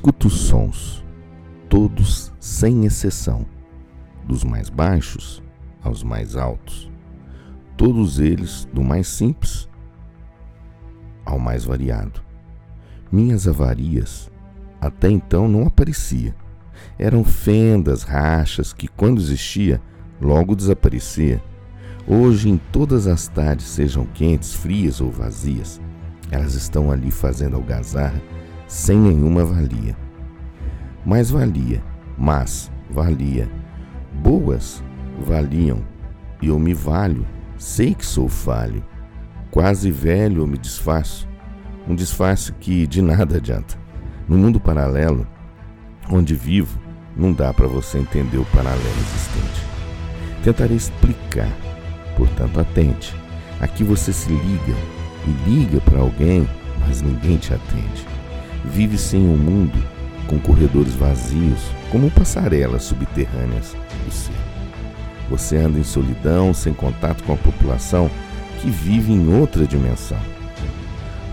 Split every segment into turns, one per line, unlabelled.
escuto sons, todos sem exceção, dos mais baixos aos mais altos, todos eles do mais simples ao mais variado. Minhas avarias até então não aparecia. Eram fendas, rachas que, quando existia, logo desaparecia. Hoje, em todas as tardes, sejam quentes, frias ou vazias, elas estão ali fazendo algazarra sem nenhuma valia. Mas valia, mas valia. Boas valiam, e eu me valho, sei que sou falho. Quase velho eu me desfaço, um disfarce que de nada adianta. No mundo paralelo, onde vivo, não dá para você entender o paralelo existente. Tentarei explicar, portanto, atente. Aqui você se liga e liga para alguém, mas ninguém te atende. Vive-se um mundo com corredores vazios, como passarelas subterrâneas do ser. Você anda em solidão, sem contato com a população que vive em outra dimensão.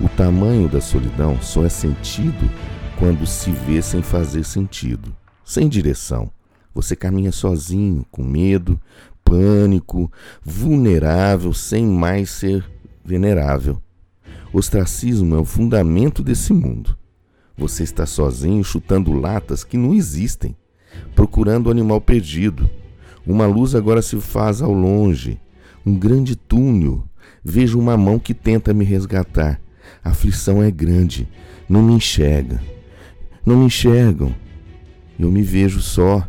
O tamanho da solidão só é sentido quando se vê sem fazer sentido, sem direção. Você caminha sozinho, com medo, pânico, vulnerável, sem mais ser venerável. Ostracismo é o fundamento desse mundo. Você está sozinho chutando latas que não existem, procurando o animal perdido. Uma luz agora se faz ao longe, um grande túnel. Vejo uma mão que tenta me resgatar. A aflição é grande, não me enxerga. Não me enxergam. Eu me vejo só